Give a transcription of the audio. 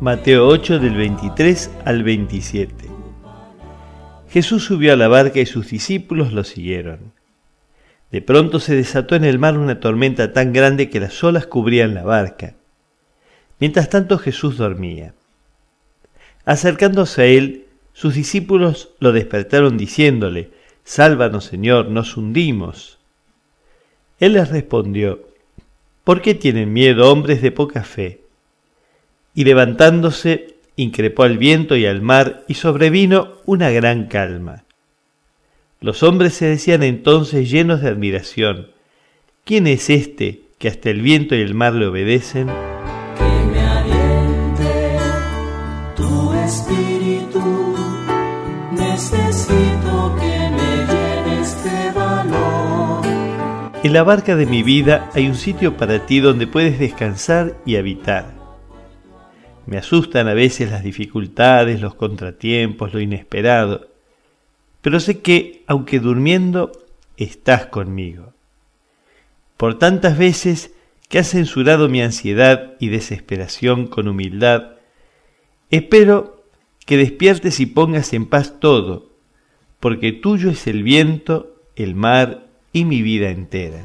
Mateo 8 del 23 al 27. Jesús subió a la barca y sus discípulos lo siguieron. De pronto se desató en el mar una tormenta tan grande que las olas cubrían la barca. Mientras tanto Jesús dormía. Acercándose a él, sus discípulos lo despertaron diciéndole, Sálvanos Señor, nos hundimos. Él les respondió, ¿por qué tienen miedo hombres de poca fe? Y levantándose, increpó al viento y al mar, y sobrevino una gran calma. Los hombres se decían entonces llenos de admiración, ¿quién es este que hasta el viento y el mar le obedecen? Que me aliente tu espíritu, necesito que me llenes de valor. En la barca de mi vida hay un sitio para ti donde puedes descansar y habitar. Me asustan a veces las dificultades, los contratiempos, lo inesperado pero sé que, aunque durmiendo, estás conmigo. Por tantas veces que has censurado mi ansiedad y desesperación con humildad, espero que despiertes y pongas en paz todo, porque tuyo es el viento, el mar y mi vida entera.